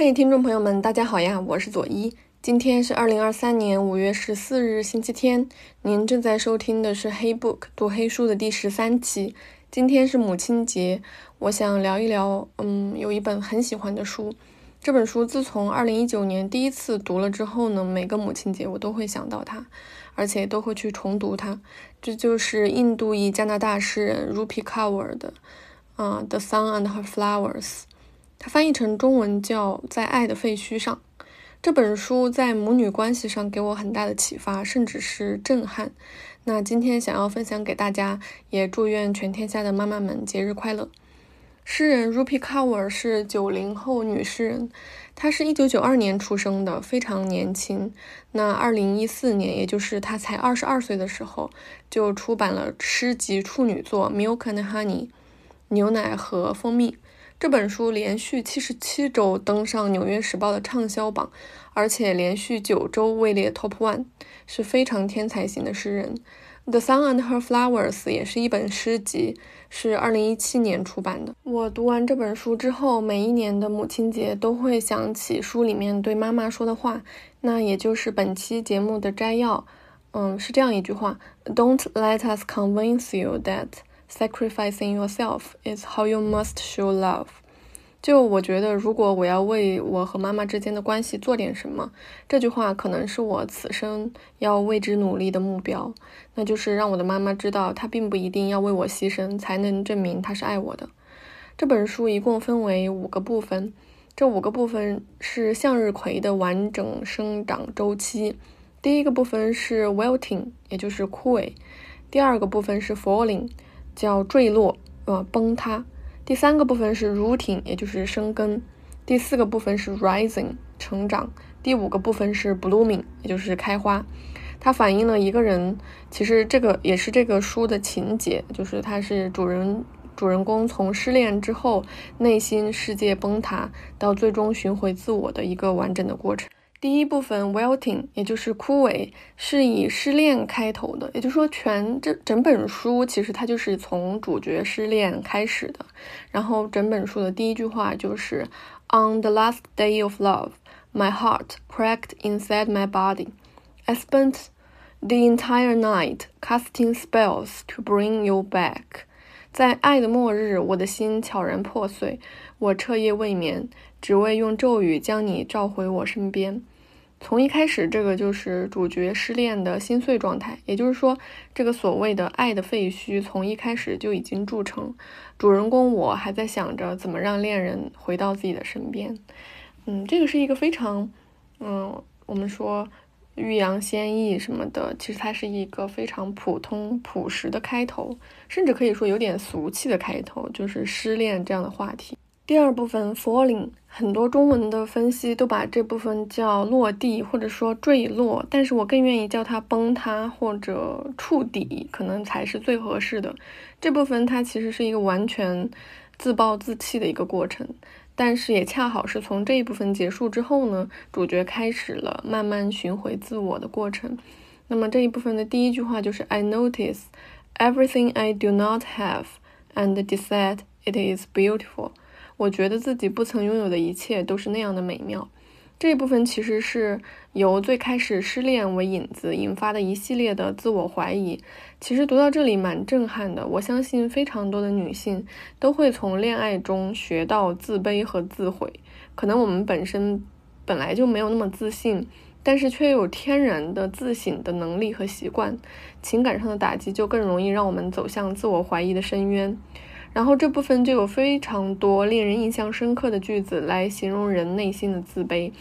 嘿，听众朋友们，大家好呀，我是左一。今天是二零二三年五月十四日，星期天。您正在收听的是《黑 book 读黑书》的第十三期。今天是母亲节，我想聊一聊，嗯，有一本很喜欢的书。这本书自从二零一九年第一次读了之后呢，每个母亲节我都会想到它，而且都会去重读它。这就是印度裔加拿大诗人 Rupi Kaur 的，啊，《The Sun and Her Flowers》。它翻译成中文叫《在爱的废墟上》。这本书在母女关系上给我很大的启发，甚至是震撼。那今天想要分享给大家，也祝愿全天下的妈妈们节日快乐。诗人 Rupi Kaur 是九零后女诗人，她是一九九二年出生的，非常年轻。那二零一四年，也就是她才二十二岁的时候，就出版了诗集处女作《Milk and Honey》牛奶和蜂蜜。这本书连续七十七周登上《纽约时报》的畅销榜，而且连续九周位列 Top One，是非常天才型的诗人。《The Sun and Her Flowers》也是一本诗集，是二零一七年出版的。我读完这本书之后，每一年的母亲节都会想起书里面对妈妈说的话，那也就是本期节目的摘要。嗯，是这样一句话：Don't let us convince you that。Sacrificing yourself is how you must show love。就我觉得，如果我要为我和妈妈之间的关系做点什么，这句话可能是我此生要为之努力的目标。那就是让我的妈妈知道，她并不一定要为我牺牲才能证明她是爱我的。这本书一共分为五个部分，这五个部分是向日葵的完整生长周期。第一个部分是 wilting，也就是枯萎；第二个部分是 falling。叫坠落，呃，崩塌。第三个部分是 rooting，也就是生根。第四个部分是 rising，成长。第五个部分是 blooming，也就是开花。它反映了一个人，其实这个也是这个书的情节，就是它是主人主人公从失恋之后，内心世界崩塌，到最终寻回自我的一个完整的过程。第一部分 wilting，也就是枯萎，是以失恋开头的。也就是说，全这整本书其实它就是从主角失恋开始的。然后整本书的第一句话就是 On the last day of love, my heart cracked inside my body. I spent the entire night casting spells to bring you back. 在爱的末日，我的心悄然破碎，我彻夜未眠。只为用咒语将你召回我身边。从一开始，这个就是主角失恋的心碎状态。也就是说，这个所谓的爱的废墟，从一开始就已经铸成。主人公我还在想着怎么让恋人回到自己的身边。嗯，这个是一个非常，嗯，我们说欲扬先抑什么的，其实它是一个非常普通朴实的开头，甚至可以说有点俗气的开头，就是失恋这样的话题。第二部分 falling，很多中文的分析都把这部分叫落地或者说坠落，但是我更愿意叫它崩塌或者触底，可能才是最合适的。这部分它其实是一个完全自暴自弃的一个过程，但是也恰好是从这一部分结束之后呢，主角开始了慢慢寻回自我的过程。那么这一部分的第一句话就是 I notice everything I do not have and decide it is beautiful。我觉得自己不曾拥有的一切都是那样的美妙。这一部分其实是由最开始失恋为引子引发的一系列的自我怀疑。其实读到这里蛮震撼的。我相信非常多的女性都会从恋爱中学到自卑和自毁。可能我们本身本来就没有那么自信，但是却有天然的自省的能力和习惯。情感上的打击就更容易让我们走向自我怀疑的深渊。然后这部分就有非常多令人印象深刻的句子来形容人内心的自卑，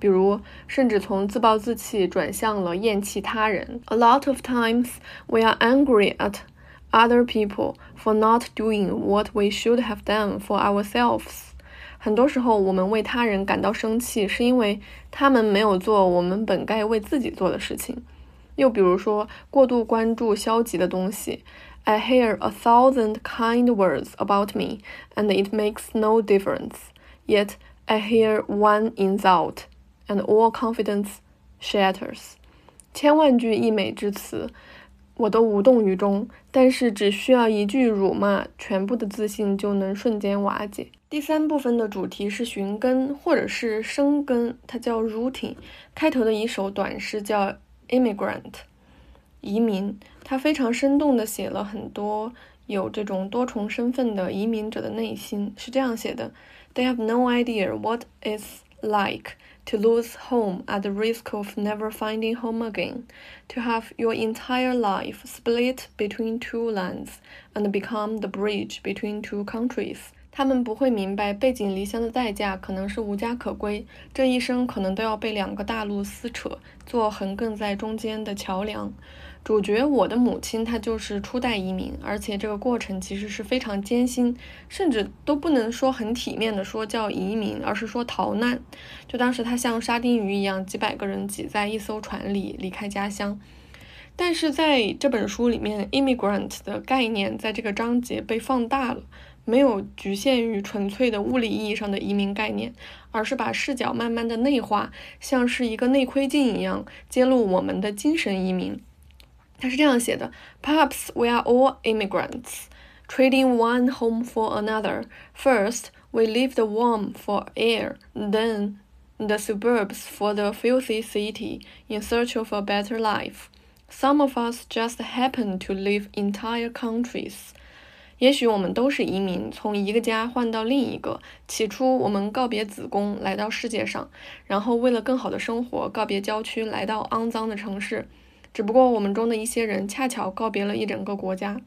比如甚至从自暴自弃转向了厌弃他人。A lot of times we are angry at other people for not doing what we should have done for ourselves。很多时候我们为他人感到生气，是因为他们没有做我们本该为自己做的事情。又比如说过度关注消极的东西。I hear a thousand kind words about me, and it makes no difference. Yet I hear one insult, and all confidence shatters. 千万句溢美之词，我都无动于衷，但是只需要一句辱骂，全部的自信就能瞬间瓦解。第三部分的主题是寻根或者是生根，它叫 rooting。开头的一首短诗叫 immigrant，移民。它非常生动地写了很多有这种多重身份的移民者的内心，是这样写的：They have no idea what it's like。To lose home at the risk of never finding home again, to have your entire life split between two lands and become the bridge between two countries. 他们不会明白背井离乡的代价可能是无家可归，这一生可能都要被两个大陆撕扯，做横亘在中间的桥梁。主角我的母亲，她就是初代移民，而且这个过程其实是非常艰辛，甚至都不能说很体面的说叫移民，而是说逃难。就当时她像沙丁鱼一样，几百个人挤在一艘船里离开家乡。但是在这本书里面，immigrant 的概念在这个章节被放大了，没有局限于纯粹的物理意义上的移民概念，而是把视角慢慢的内化，像是一个内窥镜一样，揭露我们的精神移民。他是这样写的：Perhaps we are all immigrants, trading one home for another. First, we leave the warm for air, then the suburbs for the filthy city in search of a better life. Some of us just happen to live entire countries. 也许我们都是移民，从一个家换到另一个。起初，我们告别子宫来到世界上，然后为了更好的生活，告别郊区来到肮脏的城市。只不过我们中的一些人恰巧告别了一整个国家。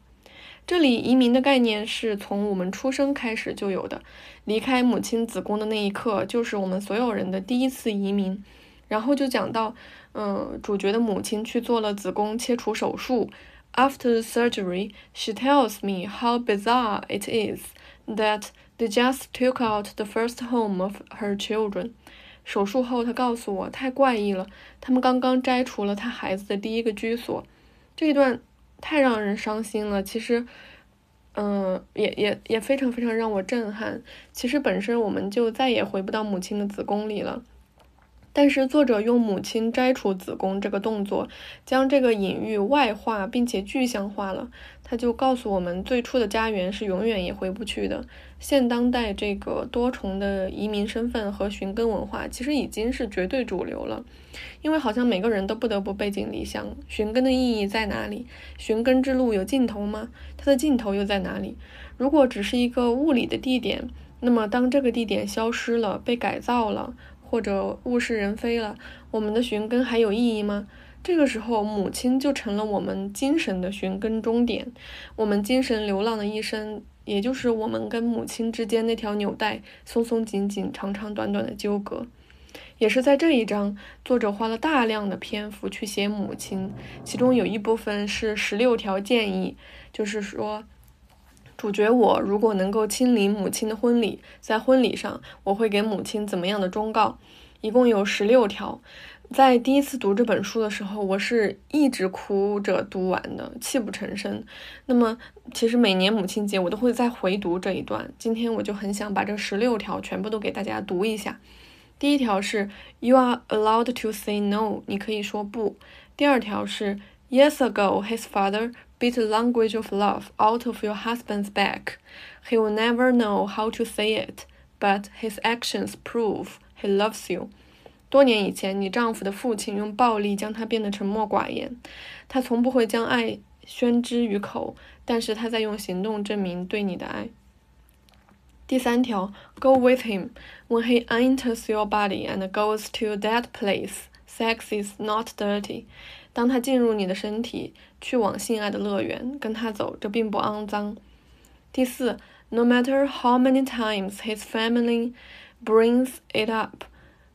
这里移民的概念是从我们出生开始就有的，离开母亲子宫的那一刻，就是我们所有人的第一次移民。然后就讲到，嗯，主角的母亲去做了子宫切除手术。After the surgery, she tells me how bizarre it is that they just took out the first home of her children. 手术后，他告诉我太怪异了。他们刚刚摘除了他孩子的第一个居所，这一段太让人伤心了。其实，嗯，也也也非常非常让我震撼。其实本身我们就再也回不到母亲的子宫里了。但是作者用母亲摘除子宫这个动作，将这个隐喻外化，并且具象化了。他就告诉我们，最初的家园是永远也回不去的。现当代这个多重的移民身份和寻根文化，其实已经是绝对主流了。因为好像每个人都不得不背井离乡。寻根的意义在哪里？寻根之路有尽头吗？它的尽头又在哪里？如果只是一个物理的地点，那么当这个地点消失了，被改造了。或者物是人非了，我们的寻根还有意义吗？这个时候，母亲就成了我们精神的寻根终点。我们精神流浪的一生，也就是我们跟母亲之间那条纽带松松紧紧、长长短短的纠葛。也是在这一章，作者花了大量的篇幅去写母亲，其中有一部分是十六条建议，就是说。主角我如果能够亲临母亲的婚礼，在婚礼上我会给母亲怎么样的忠告？一共有十六条。在第一次读这本书的时候，我是一直哭着读完的，泣不成声。那么，其实每年母亲节我都会再回读这一段。今天我就很想把这十六条全部都给大家读一下。第一条是 You are allowed to say no，你可以说不。第二条是 Years ago, his father beat the language of love out of your husband's back. He will never know how to say it, but his actions prove he loves you. 多年以前，你丈夫的父亲用暴力将他变得沉默寡言。他从不会将爱宣之于口，但是他在用行动证明对你的爱。第三条，Go with him when he enters your body and goes to that place. Sex is not dirty. 当他进入你的身体，去往性爱的乐园，跟他走，这并不肮脏。第四，No matter how many times his family brings it up,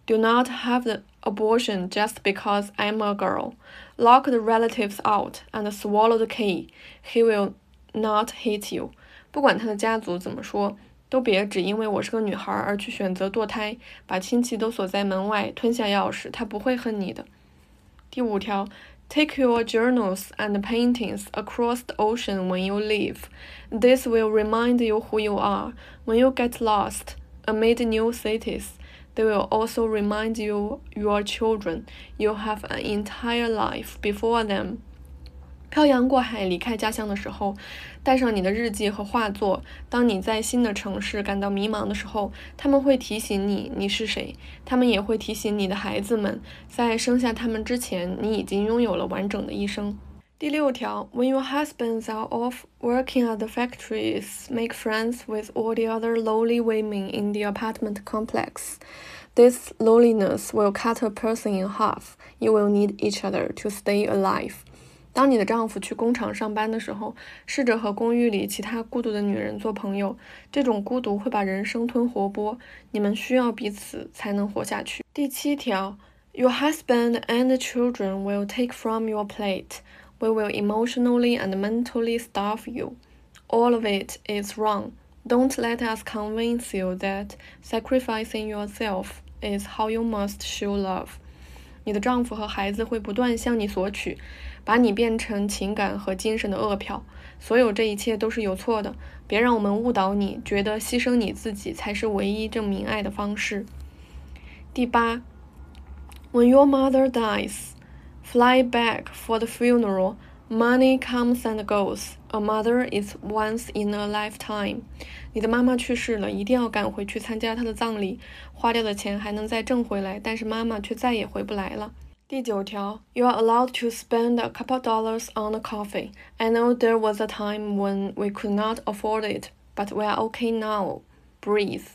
do not have the abortion just because I'm a girl. Lock the relatives out and swallow the key. He will not hate you. 不管他的家族怎么说，都别只因为我是个女孩而去选择堕胎，把亲戚都锁在门外，吞下钥匙，他不会恨你的。第五条，Take your journals and paintings across the ocean when you leave. This will remind you who you are. When you get lost amid new cities, they will also remind you your children. You have an entire life before them. 漂洋过海离开家乡的时候，带上你的日记和画作。当你在新的城市感到迷茫的时候，他们会提醒你你是谁。他们也会提醒你的孩子们，在生下他们之前，你已经拥有了完整的一生。第六条，When your husbands are off working at the factories, make friends with all the other lowly women in the apartment complex. This loneliness will cut a person in half. You will need each other to stay alive. 当你的丈夫去工厂上班的时候，试着和公寓里其他孤独的女人做朋友。这种孤独会把人生吞活剥。你们需要彼此才能活下去。第七条，Your husband and children will take from your plate. We will emotionally and mentally starve you. All of it is wrong. Don't let us convince you that sacrificing yourself is how you must show love. 你的丈夫和孩子会不断向你索取。把你变成情感和精神的饿殍，所有这一切都是有错的。别让我们误导你，觉得牺牲你自己才是唯一证明爱的方式。第八，When your mother dies, fly back for the funeral. Money comes and goes. A mother is once in a lifetime. 你的妈妈去世了，一定要赶回去参加她的葬礼。花掉的钱还能再挣回来，但是妈妈却再也回不来了。第九条，You are allowed to spend a couple dollars on a coffee. I know there was a time when we could not afford it, but we are okay now. Breathe.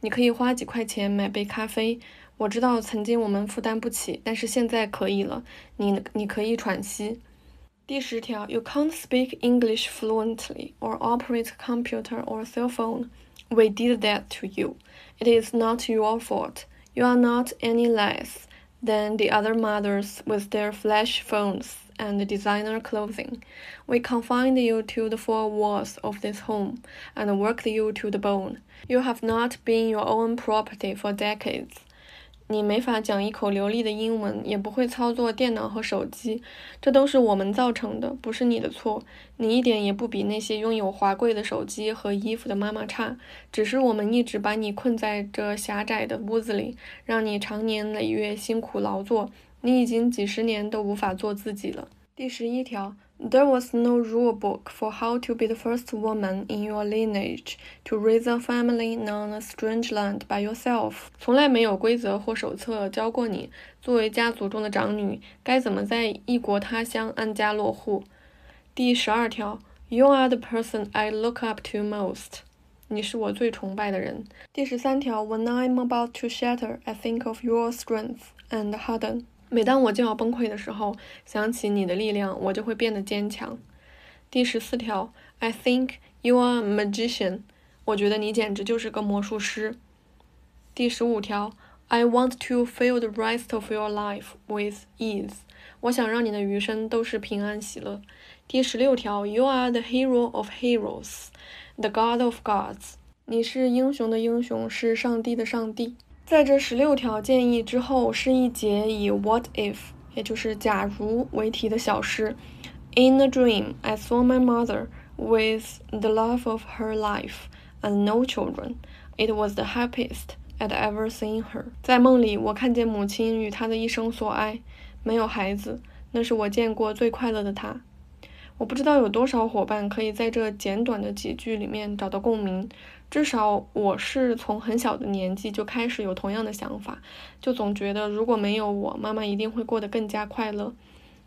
你可以花几块钱买杯咖啡。我知道曾经我们负担不起，但是现在可以了。你你可以喘息。第十条，You can't speak English fluently or operate a computer or cell phone. We did that to you. It is not your fault. You are not any less than the other mothers with their flash phones and designer clothing. We confined you to the four walls of this home and worked you to the bone. You have not been your own property for decades. 你没法讲一口流利的英文，也不会操作电脑和手机，这都是我们造成的，不是你的错。你一点也不比那些拥有华贵的手机和衣服的妈妈差，只是我们一直把你困在这狭窄的屋子里，让你长年累月辛苦劳作。你已经几十年都无法做自己了。第十一条。There was no rule book for how to be the first woman in your lineage to raise a family in a strange land by yourself。从来没有规则或手册教过你作为家族中的长女该怎么在异国他乡安家落户。第十二条，You are the person I look up to most。你是我最崇拜的人。第十三条，When I'm about to shatter, I think of your strength and harden。 每当我就要崩溃的时候，想起你的力量，我就会变得坚强。第十四条，I think you are a magician。我觉得你简直就是个魔术师。第十五条，I want to fill the rest of your life with ease。我想让你的余生都是平安喜乐。第十六条，You are the hero of heroes，the god of gods。你是英雄的英雄，是上帝的上帝。在这十六条建议之后，是一节以 "What if"，也就是假如为题的小诗。In a dream, I saw my mother with the love of her life and no children. It was the happiest I'd ever seen her. 在梦里，我看见母亲与她的一生所爱，没有孩子，那是我见过最快乐的她。我不知道有多少伙伴可以在这简短的几句里面找到共鸣。至少我是从很小的年纪就开始有同样的想法，就总觉得如果没有我，妈妈一定会过得更加快乐。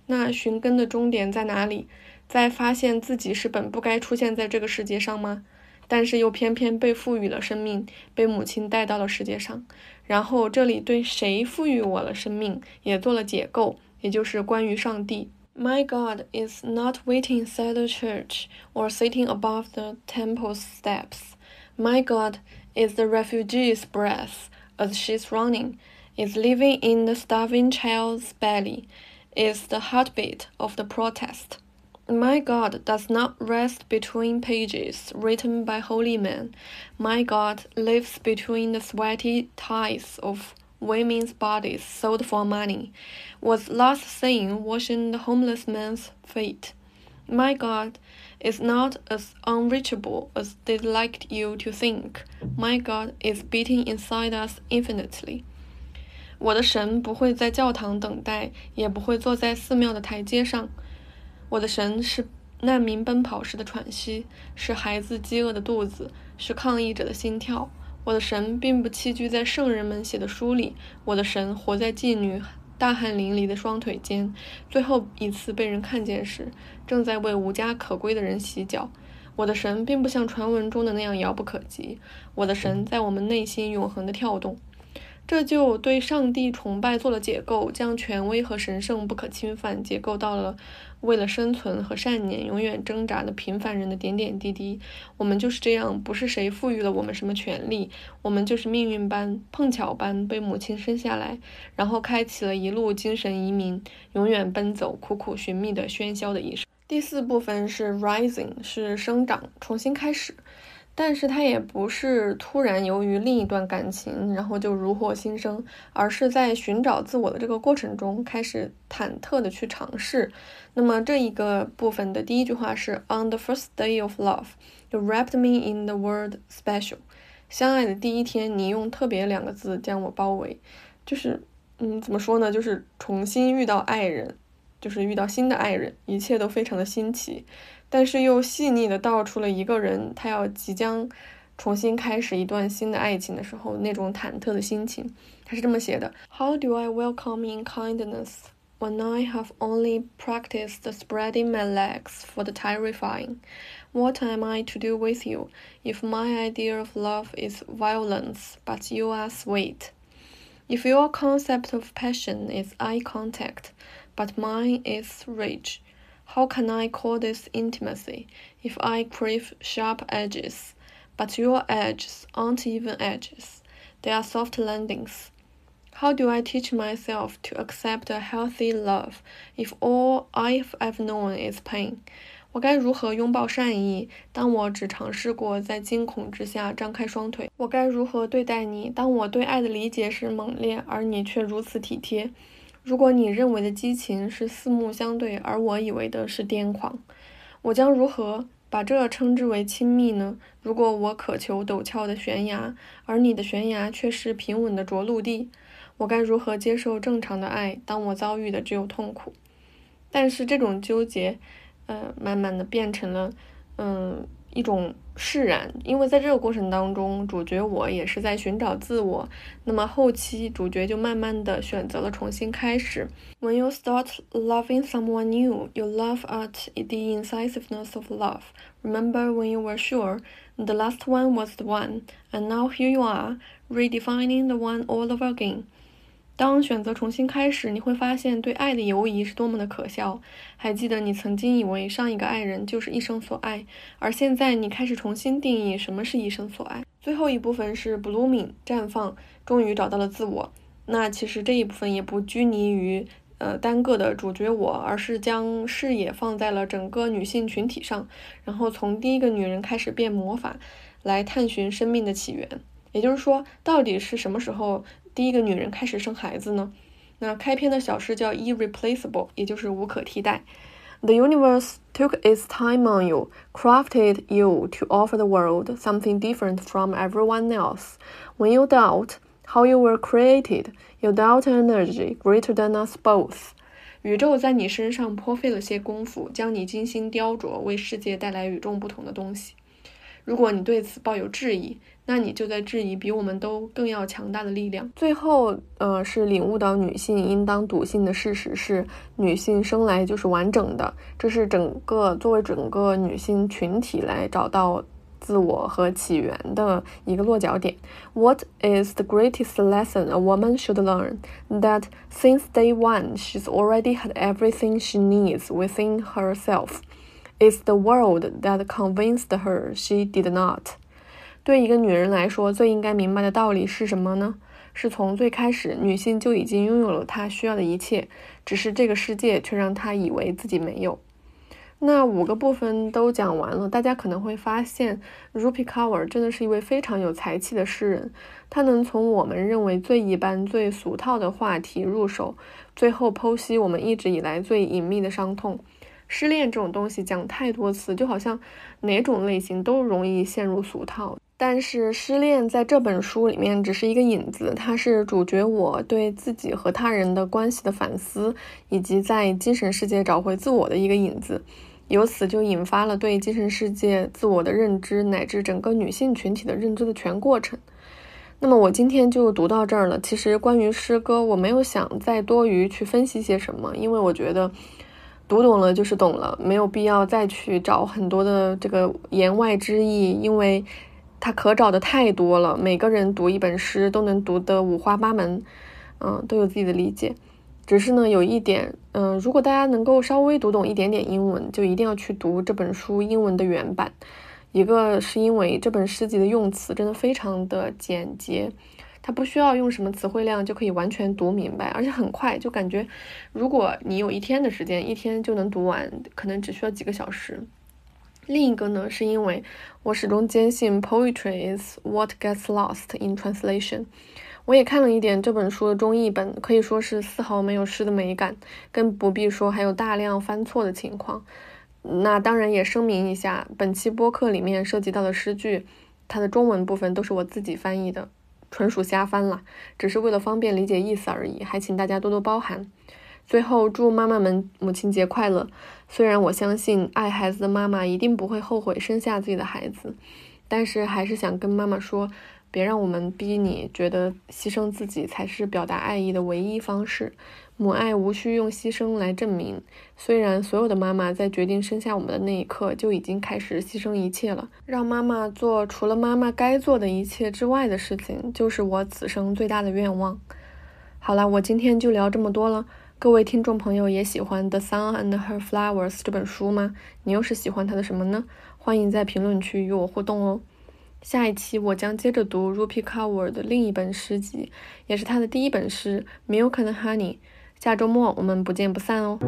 那寻根的终点在哪里？在发现自己是本不该出现在这个世界上吗？但是又偏偏被赋予了生命，被母亲带到了世界上。然后这里对谁赋予我了生命也做了解构，也就是关于上帝。My God is not waiting inside the church or sitting above the temple steps. My God is the refugee's breath as she's running, is living in the starving child's belly, is the heartbeat of the protest. My God does not rest between pages written by holy men. My God lives between the sweaty ties of women's bodies sold for money, was last seen washing the homeless man's feet. My God is not as unreachable as they'd like you to think. My God is beating inside us infinitely. 我的神不会在教堂等待，也不会坐在寺庙的台阶上。我的神是难民奔跑时的喘息，是孩子饥饿的肚子，是抗议者的心跳。我的神并不栖居在圣人们写的书里，我的神活在妓女大汗淋漓的双腿间，最后一次被人看见时，正在为无家可归的人洗脚。我的神并不像传闻中的那样遥不可及，我的神在我们内心永恒的跳动。这就对上帝崇拜做了解构，将权威和神圣不可侵犯解构到了为了生存和善念永远挣扎的平凡人的点点滴滴。我们就是这样，不是谁赋予了我们什么权利，我们就是命运般碰巧般被母亲生下来，然后开启了一路精神移民，永远奔走、苦苦寻觅的喧嚣的一生。第四部分是 rising，是生长，重新开始。但是他也不是突然由于另一段感情，然后就如获新生，而是在寻找自我的这个过程中开始忐忑的去尝试。那么这一个部分的第一句话是 On the first day of love, 就 wrapped me in the word special。相爱的第一天，你用特别两个字将我包围，就是嗯，怎么说呢？就是重新遇到爱人，就是遇到新的爱人，一切都非常的新奇。但是又细腻的道出了一个人他要即将重新开始一段新的爱情的时候那种忐忑的心情。他是这么写的：How do I welcome in kindness when I have only practiced spreading my legs for the terrifying? What am I to do with you if my idea of love is violence, but you are sweet? If your concept of passion is eye contact, but mine is rage. How can I call this intimacy if I crave sharp edges? But your edges aren't even edges, they are soft landings. How do I teach myself to accept a healthy love if all I've ever known is pain? 我该如何拥抱善意？当我只尝试过在惊恐之下张开双腿，我该如何对待你？当我对爱的理解是猛烈，而你却如此体贴。 如果你认为的激情是四目相对，而我以为的是癫狂，我将如何把这称之为亲密呢？如果我渴求陡峭的悬崖，而你的悬崖却是平稳的着陆地，我该如何接受正常的爱？当我遭遇的只有痛苦，但是这种纠结，呃，慢慢的变成了，嗯。一种释然，因为在这个过程当中，主角我也是在寻找自我。那么后期主角就慢慢的选择了重新开始。When you start loving someone new, you love at the incisiveness of love. Remember when you were sure the last one was the one, and now here you are, redefining the one all over again. 当选择重新开始，你会发现对爱的犹疑是多么的可笑。还记得你曾经以为上一个爱人就是一生所爱，而现在你开始重新定义什么是一生所爱。最后一部分是 blooming 绽放，终于找到了自我。那其实这一部分也不拘泥于呃单个的主角我，而是将视野放在了整个女性群体上，然后从第一个女人开始变魔法，来探寻生命的起源。也就是说，到底是什么时候？第一个女人开始生孩子呢？那开篇的小诗叫 irreplaceable，也就是无可替代。The universe took its time on you, crafted you to offer the world something different from everyone else. When you doubt how you were created, you doubt energy greater than us both. 宇宙在你身上颇费了些功夫，将你精心雕琢，为世界带来与众不同的东西。如果你对此抱有质疑，那你就在质疑比我们都更要强大的力量。最后，呃，是领悟到女性应当笃信的事实是，女性生来就是完整的。这是整个作为整个女性群体来找到自我和起源的一个落脚点。What is the greatest lesson a woman should learn? That since day one, she's already had everything she needs within herself. It's the world that convinced her she did not. 对一个女人来说，最应该明白的道理是什么呢？是从最开始，女性就已经拥有了她需要的一切，只是这个世界却让她以为自己没有。那五个部分都讲完了，大家可能会发现，Rupi Kaur 真的是一位非常有才气的诗人。他能从我们认为最一般、最俗套的话题入手，最后剖析我们一直以来最隐秘的伤痛。失恋这种东西讲太多次，就好像哪种类型都容易陷入俗套。但是失恋在这本书里面只是一个引子，它是主角我对自己和他人的关系的反思，以及在精神世界找回自我的一个引子。由此就引发了对精神世界、自我的认知，乃至整个女性群体的认知的全过程。那么我今天就读到这儿了。其实关于诗歌，我没有想再多余去分析些什么，因为我觉得读懂了就是懂了，没有必要再去找很多的这个言外之意，因为。它可找的太多了，每个人读一本诗都能读得五花八门，嗯，都有自己的理解。只是呢，有一点，嗯，如果大家能够稍微读懂一点点英文，就一定要去读这本书英文的原版。一个是因为这本诗集的用词真的非常的简洁，不需要用什么词汇量就可以完全读明白，而且很快，就感觉如果你有一天的时间，一天就能读完，可能只需要几个小时。另一个呢，是因为我始终坚信 poetry is what gets lost in translation。我也看了一点这本书的中译本，可以说是丝毫没有诗的美感，更不必说还有大量翻错的情况。那当然也声明一下，本期播客里面涉及到的诗句，它的中文部分都是我自己翻译的，纯属瞎翻了，只是为了方便理解意思而已，还请大家多多包涵。最后，祝妈妈们母亲节快乐！虽然我相信爱孩子的妈妈一定不会后悔生下自己的孩子，但是还是想跟妈妈说，别让我们逼你觉得牺牲自己才是表达爱意的唯一方式。母爱无需用牺牲来证明。虽然所有的妈妈在决定生下我们的那一刻就已经开始牺牲一切了，让妈妈做除了妈妈该做的一切之外的事情，就是我此生最大的愿望。好了，我今天就聊这么多了。各位听众朋友也喜欢《The Sun and Her Flowers》这本书吗？你又是喜欢它的什么呢？欢迎在评论区与我互动哦。下一期我将接着读 Rupi Kaur 的另一本诗集，也是他的第一本诗《Milk and Honey》。下周末我们不见不散哦。